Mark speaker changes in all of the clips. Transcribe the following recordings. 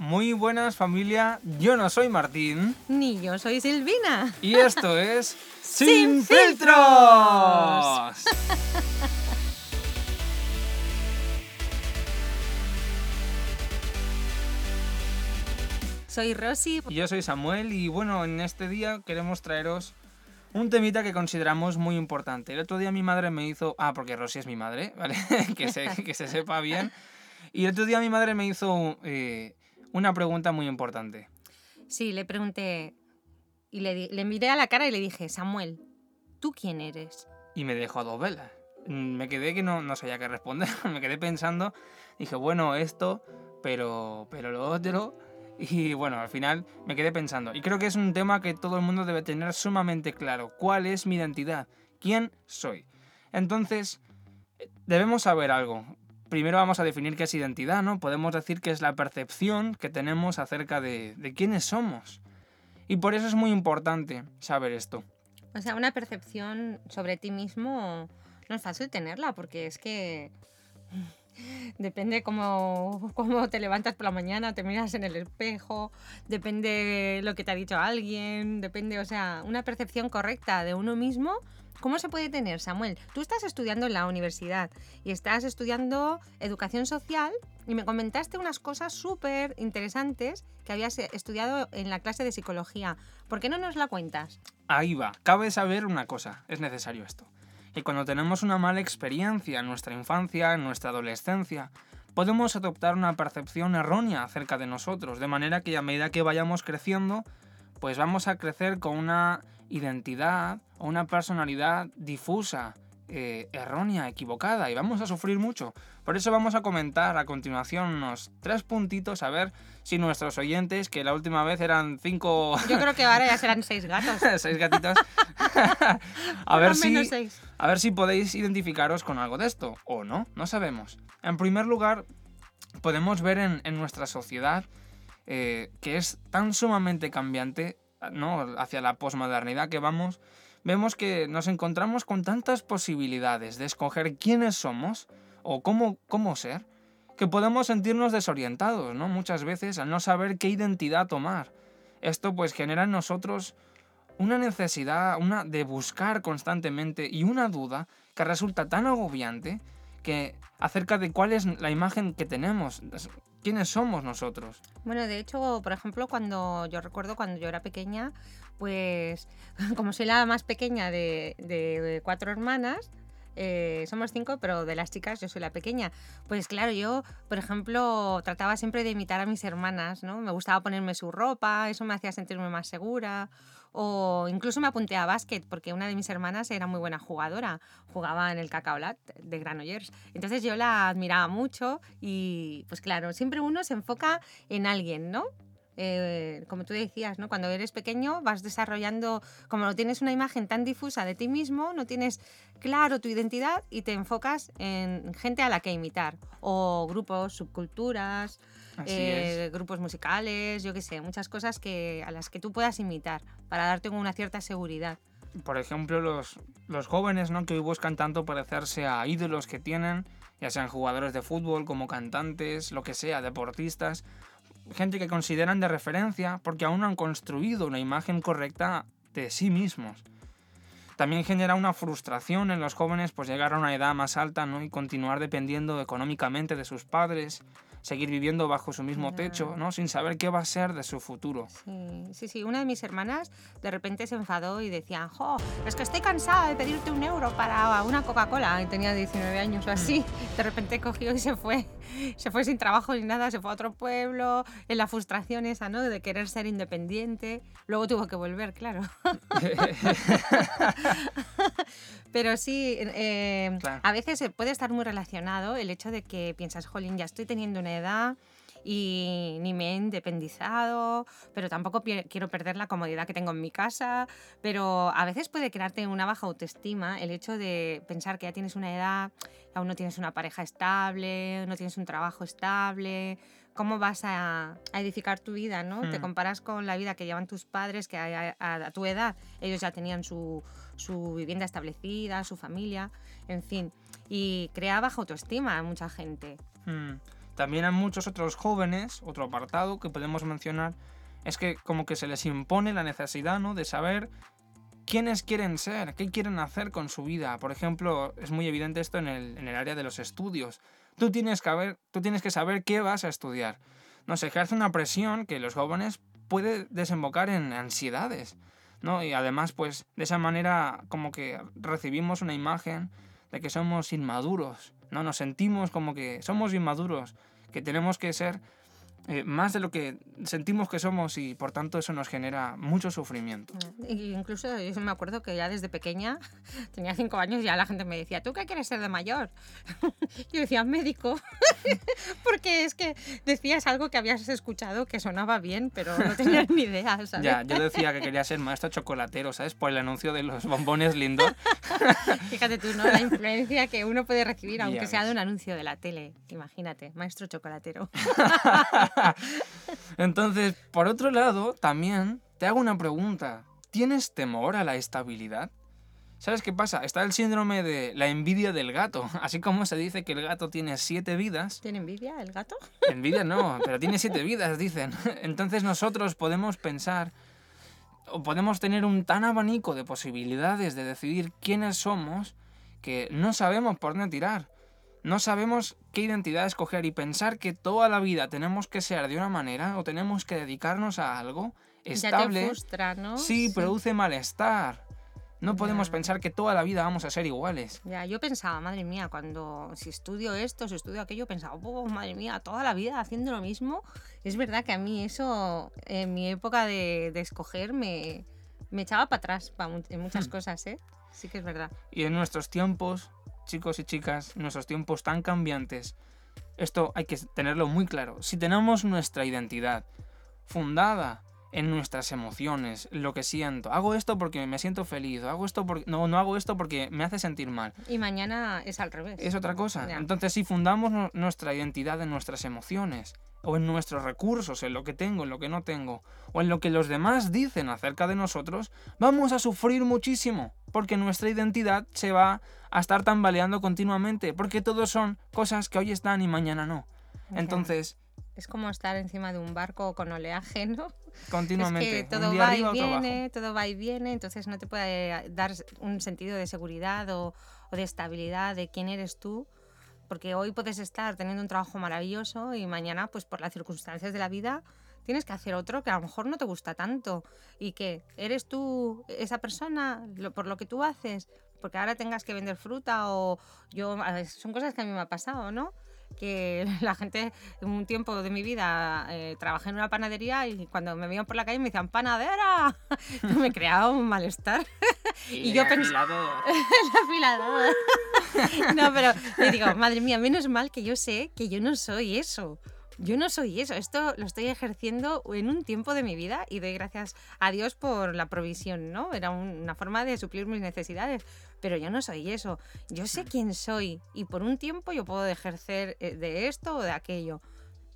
Speaker 1: Muy buenas familia, yo no soy Martín.
Speaker 2: Ni yo soy Silvina.
Speaker 1: Y esto es
Speaker 2: Sin
Speaker 1: Sin Filtros.
Speaker 2: Soy Rosy.
Speaker 1: Y yo soy Samuel y bueno, en este día queremos traeros un temita que consideramos muy importante. El otro día mi madre me hizo... Ah, porque Rosy es mi madre, ¿vale? que, se, que se sepa bien. Y el otro día mi madre me hizo eh, una pregunta muy importante.
Speaker 2: Sí, le pregunté y le, miré a la cara y le dije, Samuel, ¿tú quién eres?
Speaker 1: y me dejó a dos velas. Mm, Me quedé que no, no sabía qué responder, me quedé pensando, dije, bueno, esto, pero, pero lo otro, y bueno, al final me quedé pensando. Y creo que es un tema que todo el mundo debe tener sumamente claro, ¿cuál es mi identidad? ¿Quién soy? Entonces, eh, debemos saber algo. Primero vamos a definir qué es identidad, ¿no? Podemos decir que es la percepción que tenemos acerca de, de quiénes somos. Y por eso es muy importante saber esto.
Speaker 2: O sea, una percepción sobre ti mismo no es fácil tenerla porque es que depende cómo, cómo te levantas por la mañana, te miras en el espejo, depende lo que te ha dicho alguien, depende, o sea, una percepción correcta de uno mismo. ¿Cómo se puede tener, Samuel? Tú estás estudiando en la universidad y estás estudiando educación social y me comentaste unas cosas súper interesantes que habías eh, estudiado en la clase de psicología. ¿Por qué no nos la cuentas?
Speaker 1: Ahí va. Cabe saber una cosa, es necesario esto. Que cuando tenemos una mala experiencia en nuestra infancia, en nuestra adolescencia, podemos adoptar una percepción errónea acerca de nosotros, de manera que a medida que vayamos creciendo, pues vamos a crecer con una identidad o una personalidad difusa, eh, errónea, equivocada, y vamos a sufrir mucho. Por eso vamos a comentar a continuación unos tres puntitos, a ver si nuestros oyentes, que la última vez eran cinco
Speaker 2: Yo creo que ahora ya serán seis gatos.
Speaker 1: seis gatitos. a ver si
Speaker 2: seis.
Speaker 1: a ver si podéis identificaros con algo de esto o no, no sabemos. En primer lugar, podemos ver en, en nuestra sociedad eh, que es tan sumamente cambiante, ¿no? Hacia la posmodernidad que vamos, vemos que nos encontramos con tantas posibilidades de escoger quiénes somos o cómo, cómo ser, que podemos sentirnos desorientados, ¿no? Muchas veces al no saber qué identidad tomar. Esto pues genera en nosotros una necesidad una de buscar constantemente y una duda que resulta tan agobiante que acerca de cuál es la imagen que tenemos, quiénes somos nosotros.
Speaker 2: Bueno, de hecho, por ejemplo, cuando yo recuerdo cuando yo era pequeña, pues como soy la más pequeña de, de cuatro hermanas, eh, somos cinco, pero de las chicas yo soy la pequeña. Pues claro, yo, por ejemplo, trataba siempre de imitar a mis hermanas, ¿no? Me gustaba ponerme su ropa, eso me hacía sentirme más segura. O incluso me apunté a básquet porque una de mis hermanas era muy buena jugadora, jugaba en el Cacaolat de Granollers. Entonces yo la admiraba mucho y pues claro, siempre uno se enfoca en alguien, ¿no? Eh, como tú decías, ¿no? Cuando eres pequeño vas desarrollando, como no tienes una imagen tan difusa de ti mismo, no tienes claro tu identidad y te enfocas en gente a la que imitar, o grupos, subculturas, eh, grupos musicales, yo qué sé, muchas cosas que, a las que tú puedas imitar para darte una cierta seguridad.
Speaker 1: Por ejemplo, los, los jóvenes ¿no? que hoy buscan tanto parecerse a ídolos que tienen, ya sean jugadores de fútbol, como cantantes, lo que sea, deportistas, gente que consideran de referencia porque aún no han construido una imagen correcta de sí mismos. También genera una frustración en los jóvenes pues llegar a una edad más alta ¿no? y continuar dependiendo económicamente de sus padres, seguir viviendo bajo su mismo
Speaker 2: Ya.
Speaker 1: techo, ¿no? sin saber qué va a ser de su futuro.
Speaker 2: Sí, sí, sí. Una de mis hermanas de repente se enfadó y decía, jo, es que estoy cansada de pedirte un euro para una Coca-Cola. Y tenía 19 años o así. De repente cogió y se fue. Se fue sin trabajo ni nada, se fue a otro pueblo, en la frustración esa, ¿no? De querer ser independiente. Luego tuvo que volver, claro. Pero sí, eh,
Speaker 1: Claro.
Speaker 2: a veces eh, puede estar muy relacionado el hecho de que piensas, jolín, ya estoy teniendo una edad y ni me he independizado, pero tampoco quiero perder la comodidad que tengo en mi casa. Pero a veces puede crearte una baja autoestima el hecho de pensar que ya tienes una edad, aún no tienes una pareja estable, no tienes un trabajo estable. ¿Cómo vas a, a edificar tu vida? ¿no? Te
Speaker 1: Hmm.
Speaker 2: comparas con la vida que llevan tus padres, que a, a- a tu edad ellos ya tenían su, su vivienda establecida, su familia, en fin. Y crea baja autoestima a mucha gente.
Speaker 1: Mm. También a muchos otros jóvenes, otro apartado que podemos mencionar, es que como que se les impone la necesidad ¿no? de saber quiénes quieren ser, qué quieren hacer con su vida. Por ejemplo, es muy evidente esto en el, en el área de los estudios. Tú tienes, que haber, tú tienes que saber qué vas a estudiar. No se ejerce una presión que los jóvenes puede desembocar en ansiedades. ¿no? Y además, pues, de esa manera como que recibimos una imagen de que somos inmaduros, ¿no? Nos sentimos como que somos inmaduros, que tenemos que ser eh, más de lo que sentimos que somos y por tanto eso nos genera mucho sufrimiento.
Speaker 2: Y incluso yo me acuerdo que ya desde pequeña, tenía cinco años, ya la gente me decía, ¿tú qué quieres ser de mayor? yo decía, médico, porque es que decías algo que habías escuchado que sonaba bien, pero no tenías ni idea, ¿sabes?
Speaker 1: Ya, yo decía que quería ser maestro chocolatero, ¿sabes? Por el anuncio de los bombones Lindor.
Speaker 2: Fíjate tú, ¿no? La influencia que uno puede recibir, aunque sea de un anuncio de la tele. Imagínate, maestro chocolatero.
Speaker 1: Entonces, por otro lado, también te hago una pregunta. ¿Tienes temor a la estabilidad? ¿Sabes qué pasa? Está el síndrome de la envidia del gato. Así como se dice que el gato tiene siete vidas.
Speaker 2: ¿Tiene envidia el gato?
Speaker 1: Envidia no, pero tiene siete vidas, dicen. Entonces nosotros podemos pensar o podemos tener un tan abanico de posibilidades de decidir quiénes somos que no sabemos por dónde tirar no sabemos qué identidad escoger y pensar que toda la vida tenemos que ser de una manera o tenemos que dedicarnos a algo estable.
Speaker 2: Ya te frustra, ¿no?
Speaker 1: Sí, produce malestar. No podemos pensar que toda la vida vamos a ser iguales.
Speaker 2: Ya, yo pensaba, madre mía, cuando si estudio esto, si estudio aquello, pensaba, oh, madre mía, toda la vida haciendo lo mismo. Es verdad que a mí eso, en mi época de, escoger, me, me echaba para atrás en muchas hmm. cosas, ¿eh? Sí que es verdad.
Speaker 1: Y en nuestros tiempos, chicos y chicas, nuestros tiempos tan cambiantes, esto hay que tenerlo muy claro. Si tenemos nuestra identidad fundada en nuestras emociones, lo que siento, hago esto porque me siento feliz, hago esto porque no no hago esto porque me hace sentir mal.
Speaker 2: Y mañana es al revés.
Speaker 1: Es otra cosa. Entonces, si fundamos nuestra identidad en nuestras emociones, o en nuestros recursos, en lo que tengo, en lo que no tengo, o en lo que los demás dicen acerca de nosotros, vamos a sufrir muchísimo, porque nuestra identidad se va a estar tambaleando continuamente, porque todos son cosas que hoy están y mañana no. Entonces...
Speaker 2: Es como estar encima de un barco con oleaje, ¿no?
Speaker 1: Continuamente.
Speaker 2: Es que todo va y viene, todo va y viene, entonces no te puede dar un sentido de seguridad o, o de estabilidad de quién eres tú porque hoy puedes estar teniendo un trabajo maravilloso y mañana, pues por las circunstancias de la vida, tienes que hacer otro que a lo mejor no te gusta tanto y que eres tú esa persona por lo que tú haces, porque ahora tengas que vender fruta o yo, son cosas que a mí me ha pasado, ¿no? que la gente en un tiempo de mi vida eh, trabajé en una panadería y cuando me veían por la calle me decían ¡panadera! me creaba un malestar.
Speaker 1: y, yo pensaba...
Speaker 2: el afilador. no, pero me digo, madre mía, menos mal que yo sé que yo no soy eso yo no soy eso, esto lo estoy ejerciendo en un tiempo de mi vida y doy gracias a Dios por la provisión, ¿no? Era una forma de suplir mis necesidades, pero yo no soy eso, yo sé quién soy y por un tiempo yo puedo ejercer eh, de esto o de aquello,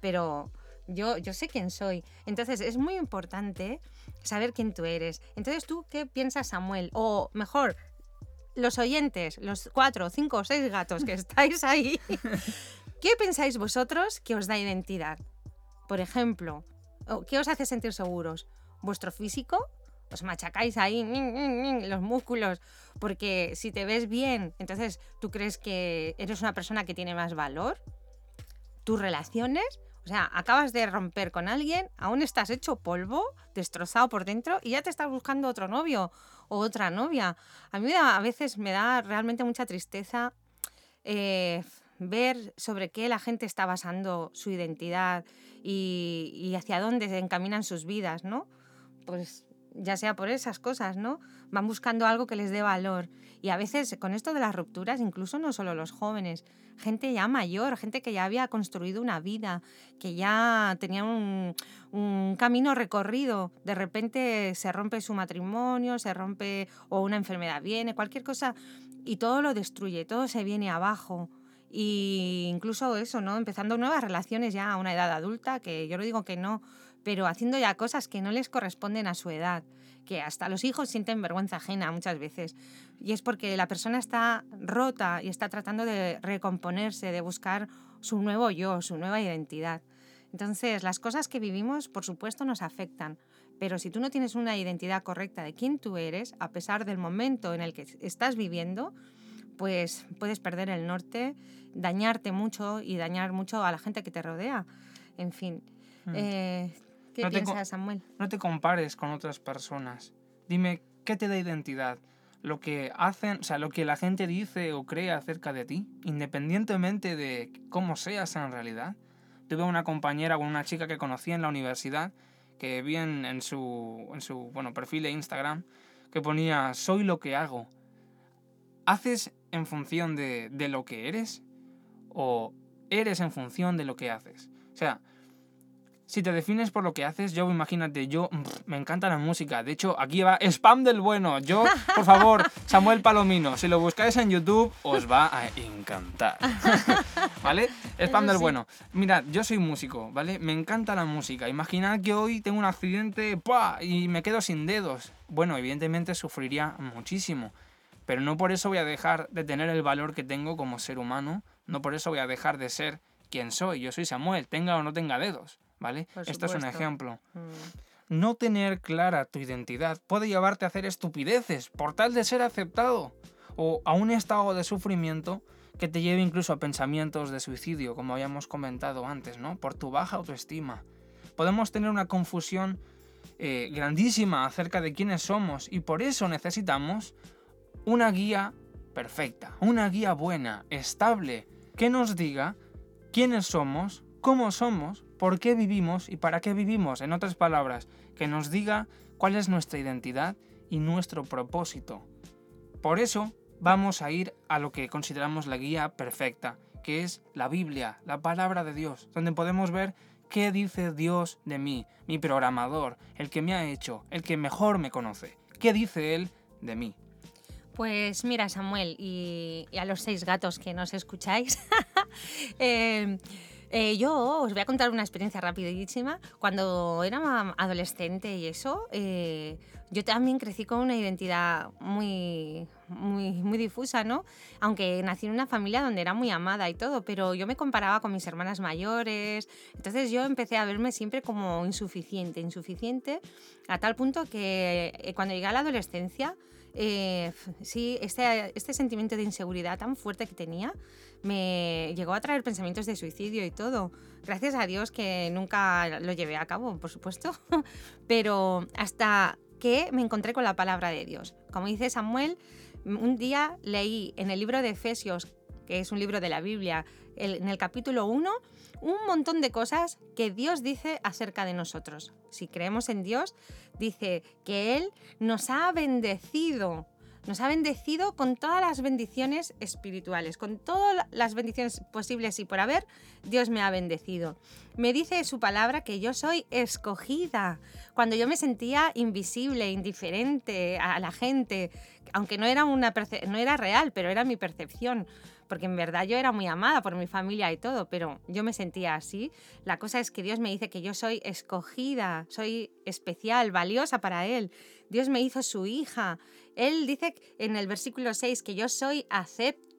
Speaker 2: pero yo, yo sé quién soy. Entonces es muy importante saber quién tú eres. Entonces tú, ¿qué piensas Samuel? O mejor, los oyentes, los cuatro, cinco o seis gatos que estáis ahí, ¿Qué pensáis vosotros que os da identidad? Por ejemplo, ¿qué os hace sentir seguros? ¿Vuestro físico? Os machacáis ahí los músculos porque si te ves bien, entonces tú crees que eres una persona que tiene más valor. ¿Tus relaciones? O sea, acabas de romper con alguien, aún estás hecho polvo, destrozado por dentro y ya te estás buscando otro novio otra novia. A mí a veces me da realmente mucha tristeza eh, ver sobre qué la gente está basando su identidad y, hacia dónde se encaminan sus vidas, ¿no? Pues ya sea por esas cosas, ¿no? Van buscando algo que les dé valor. Y a veces con esto de las rupturas, incluso no solo los jóvenes, gente ya mayor, gente que ya había construido una vida, que ya tenía un, camino recorrido, de repente se rompe su matrimonio, se rompe o una enfermedad viene, cualquier cosa, y todo lo destruye, todo se viene abajo y incluso eso, ¿no? Empezando nuevas relaciones ya a una edad adulta, que yo no digo que no, pero haciendo ya cosas que no les corresponden a su edad, que hasta los hijos sienten vergüenza ajena muchas veces. Y es porque la persona está rota y está tratando de recomponerse, de buscar su nuevo yo, su nueva identidad. Entonces, las cosas que vivimos, por supuesto, nos afectan, pero si tú no tienes una identidad correcta de quién tú eres, a pesar del momento en el que estás viviendo, pues puedes perder el norte, dañarte mucho y dañar mucho a la gente que te rodea. En fin,
Speaker 1: Mm.
Speaker 2: eh, ¿qué
Speaker 1: No te
Speaker 2: Samuel?
Speaker 1: No te compares con otras personas. Dime, ¿qué te da identidad? Lo que hacen, o sea, lo que la gente dice o cree acerca de ti, independientemente de cómo seas en realidad. Tuve una compañera con una chica que conocí en la universidad que vi en, en su, en su bueno, perfil de Instagram que ponía soy lo que hago. ¿Haces en función de, de lo que eres? ¿O eres en función de lo que haces? O sea, si te defines por lo que haces, yo imagínate, yo pff, me encanta la música. De hecho, aquí va spam del bueno. Yo, por favor, Samuel Palomino, si lo buscáis en YouTube, os va a encantar. ¿Vale? Spam
Speaker 2: Eso
Speaker 1: del
Speaker 2: sí.
Speaker 1: bueno. Mirad, yo soy músico, ¿vale? Me encanta la música. Imaginad que hoy tengo un accidente ¡pua! y me quedo sin dedos. Bueno, evidentemente sufriría muchísimo. Pero no por eso voy a dejar de tener el valor que tengo como ser humano. No por eso voy a dejar de ser quien soy. Yo soy Samuel, tenga o no tenga dedos. ¿Vale?
Speaker 2: Por
Speaker 1: Esto es un ejemplo.
Speaker 2: Mm.
Speaker 1: No tener clara tu identidad puede llevarte a hacer estupideces por tal de ser aceptado o a un estado de sufrimiento que te lleve incluso a pensamientos de suicidio, como habíamos comentado antes, ¿no? Por tu baja autoestima. Podemos tener una confusión eh, grandísima acerca de quiénes somos y por eso necesitamos una guía perfecta, una guía buena, estable, que nos diga quiénes somos, cómo somos, por qué vivimos y para qué vivimos. En otras palabras, que nos diga cuál es nuestra identidad y nuestro propósito. Por eso vamos a ir a lo que consideramos la guía perfecta, que es la Biblia, la palabra de Dios, donde podemos ver qué dice Dios de mí, mi programador, el que me ha hecho, el que mejor me conoce. ¿Qué dice Él de mí?
Speaker 2: Pues mira, Samuel, y, a los seis gatos que nos escucháis, eh, eh, yo os voy a contar una experiencia rapidísima. Cuando era adolescente y eso, eh, yo también crecí con una identidad muy, muy, muy difusa, ¿no? Aunque nací en una familia donde era muy amada y todo, pero yo me comparaba con mis hermanas mayores. Entonces yo empecé a verme siempre como insuficiente, insuficiente, a tal punto que eh, cuando llegué a la adolescencia, sí, este, este sentimiento de inseguridad tan fuerte que tenía me llegó a traer pensamientos de suicidio y todo. Gracias a Dios que nunca lo llevé a cabo, por supuesto, pero hasta que me encontré con la palabra de Dios. Como dice Samuel, un día leí en el libro de Efesios, que es un libro de la Biblia, en el capítulo 1, un montón de cosas que Dios dice acerca de nosotros. Si creemos en Dios, dice que Él nos ha bendecido. Nos ha bendecido con todas las bendiciones espirituales, con todas las bendiciones posibles y por haber, Dios me ha bendecido. Me dice su palabra que yo soy escogida. Cuando yo me sentía invisible, indiferente a la gente, aunque no era, una no era real, pero era mi percepción porque en verdad yo era muy amada por mi familia y todo, pero yo me sentía así. La cosa es que Dios me dice que yo soy escogida, soy especial, valiosa para Él. Dios me hizo su hija. Él dice en el versículo 6 que yo soy aceptada,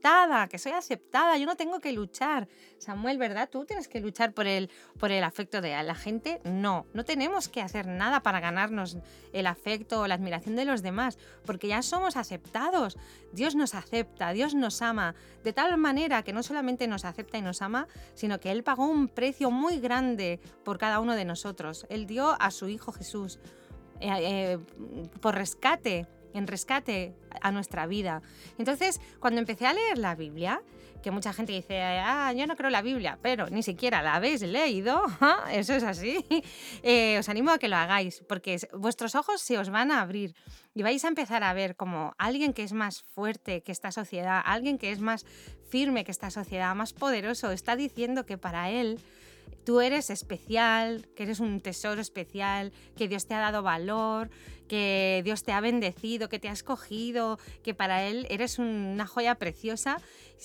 Speaker 2: que soy aceptada, yo no tengo que luchar. Samuel, ¿verdad? ¿Tú tienes que luchar por el, por el afecto de la gente? No, no tenemos que hacer nada para ganarnos el afecto o la admiración de los demás, porque ya somos aceptados. Dios nos acepta, Dios nos ama, de tal manera que no solamente nos acepta y nos ama, sino que Él pagó un precio muy grande por cada uno de nosotros. Él dio a su Hijo Jesús eh, eh, por rescate, en rescate a nuestra vida. Entonces, cuando empecé a leer la Biblia, que mucha gente dice, ah, yo no creo la Biblia, pero ni siquiera la habéis leído, eso es así, eh, os animo a que lo hagáis, porque es- vuestros ojos se os van a abrir y vais a empezar a ver como alguien que es más fuerte que esta sociedad, alguien que es más firme que esta sociedad, más poderoso, está diciendo que para él tú eres especial, que eres un tesoro especial, que Dios te ha dado valor, que Dios te ha bendecido, que te ha escogido, que para Él eres una joya preciosa.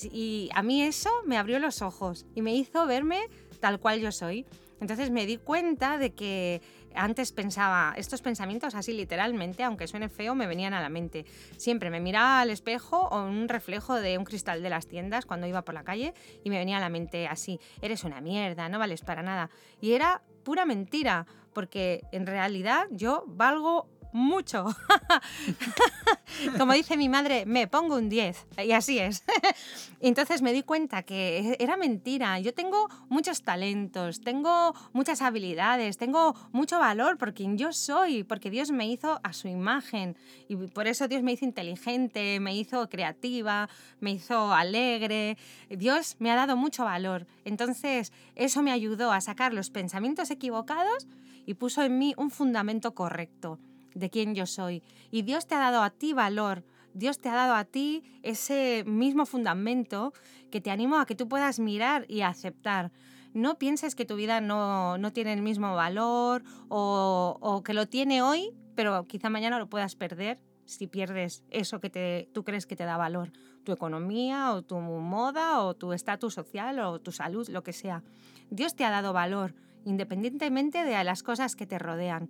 Speaker 2: Y a mí eso me abrió los ojos y me hizo verme tal cual yo soy. Entonces me di cuenta de que antes pensaba, estos pensamientos así literalmente, aunque suene feo, me venían a la mente. Siempre me miraba al espejo o un reflejo de un cristal de las tiendas cuando iba por la calle y me venía a la mente así, eres una mierda, no vales para nada. Y era pura mentira, porque en realidad yo valgo mucho. Como dice mi madre, me pongo un 10. Y así es. Entonces me di cuenta que era mentira. Yo tengo muchos talentos, tengo muchas habilidades, tengo mucho valor por quien yo soy, porque Dios me hizo a su imagen. Y por eso Dios me hizo inteligente, me hizo creativa, me hizo alegre. Dios me ha dado mucho valor. Entonces eso me ayudó a sacar los pensamientos equivocados y puso en mí un fundamento correcto de quién yo soy. Y Dios te ha dado a ti valor, Dios te ha dado a ti ese mismo fundamento que te animo a que tú puedas mirar y aceptar. No pienses que tu vida no, tiene el mismo valor o, o, que lo tiene hoy, pero quizá mañana lo puedas perder si pierdes eso que te, tú crees que te da valor. Tu economía o tu moda o tu estatus social o tu salud, lo que sea. Dios te ha dado valor independientemente de las cosas que te rodean.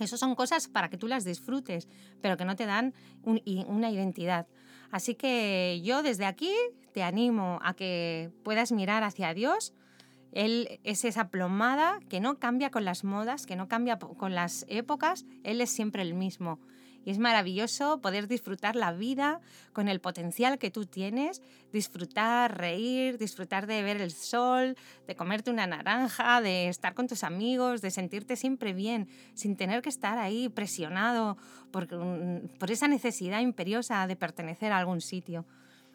Speaker 2: Eso son cosas para que tú las disfrutes, pero que no te dan una identidad. Así que yo desde aquí te animo a que puedas mirar hacia Dios. Él es esa plomada que no cambia con las modas, que no cambia con las épocas. Él es siempre el mismo. Y es maravilloso poder disfrutar la vida con el potencial que tú tienes, disfrutar, reír, disfrutar de ver el sol, de comerte una naranja, de estar con tus amigos, de sentirte siempre bien, sin tener que estar ahí presionado por, por esa necesidad imperiosa de pertenecer a algún sitio.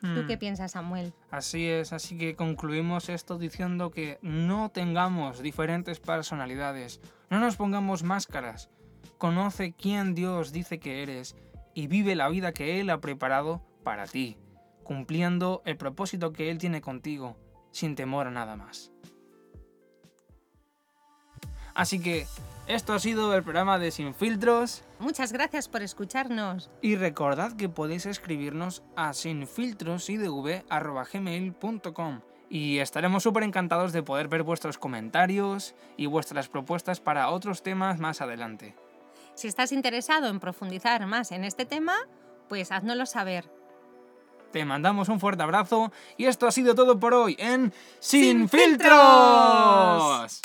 Speaker 2: ¿Tú qué hmm. piensas, Samuel?
Speaker 1: Así es, así que concluimos esto diciendo que no tengamos diferentes personalidades, no nos pongamos máscaras, Conoce quién Dios dice que eres y vive la vida que Él ha preparado para ti, cumpliendo el propósito que Él tiene contigo, sin temor a nada más. Así que esto ha sido el programa de Sin Filtros.
Speaker 2: Muchas gracias por escucharnos.
Speaker 1: Y recordad que podéis escribirnos a sinfiltrosidv.gmail.com y estaremos súper encantados de poder ver vuestros comentarios y vuestras propuestas para otros temas más adelante.
Speaker 2: Si estás interesado en profundizar más en este tema, pues háznoslo saber.
Speaker 1: Te mandamos un fuerte abrazo y esto ha sido todo por hoy en Sin, filtros.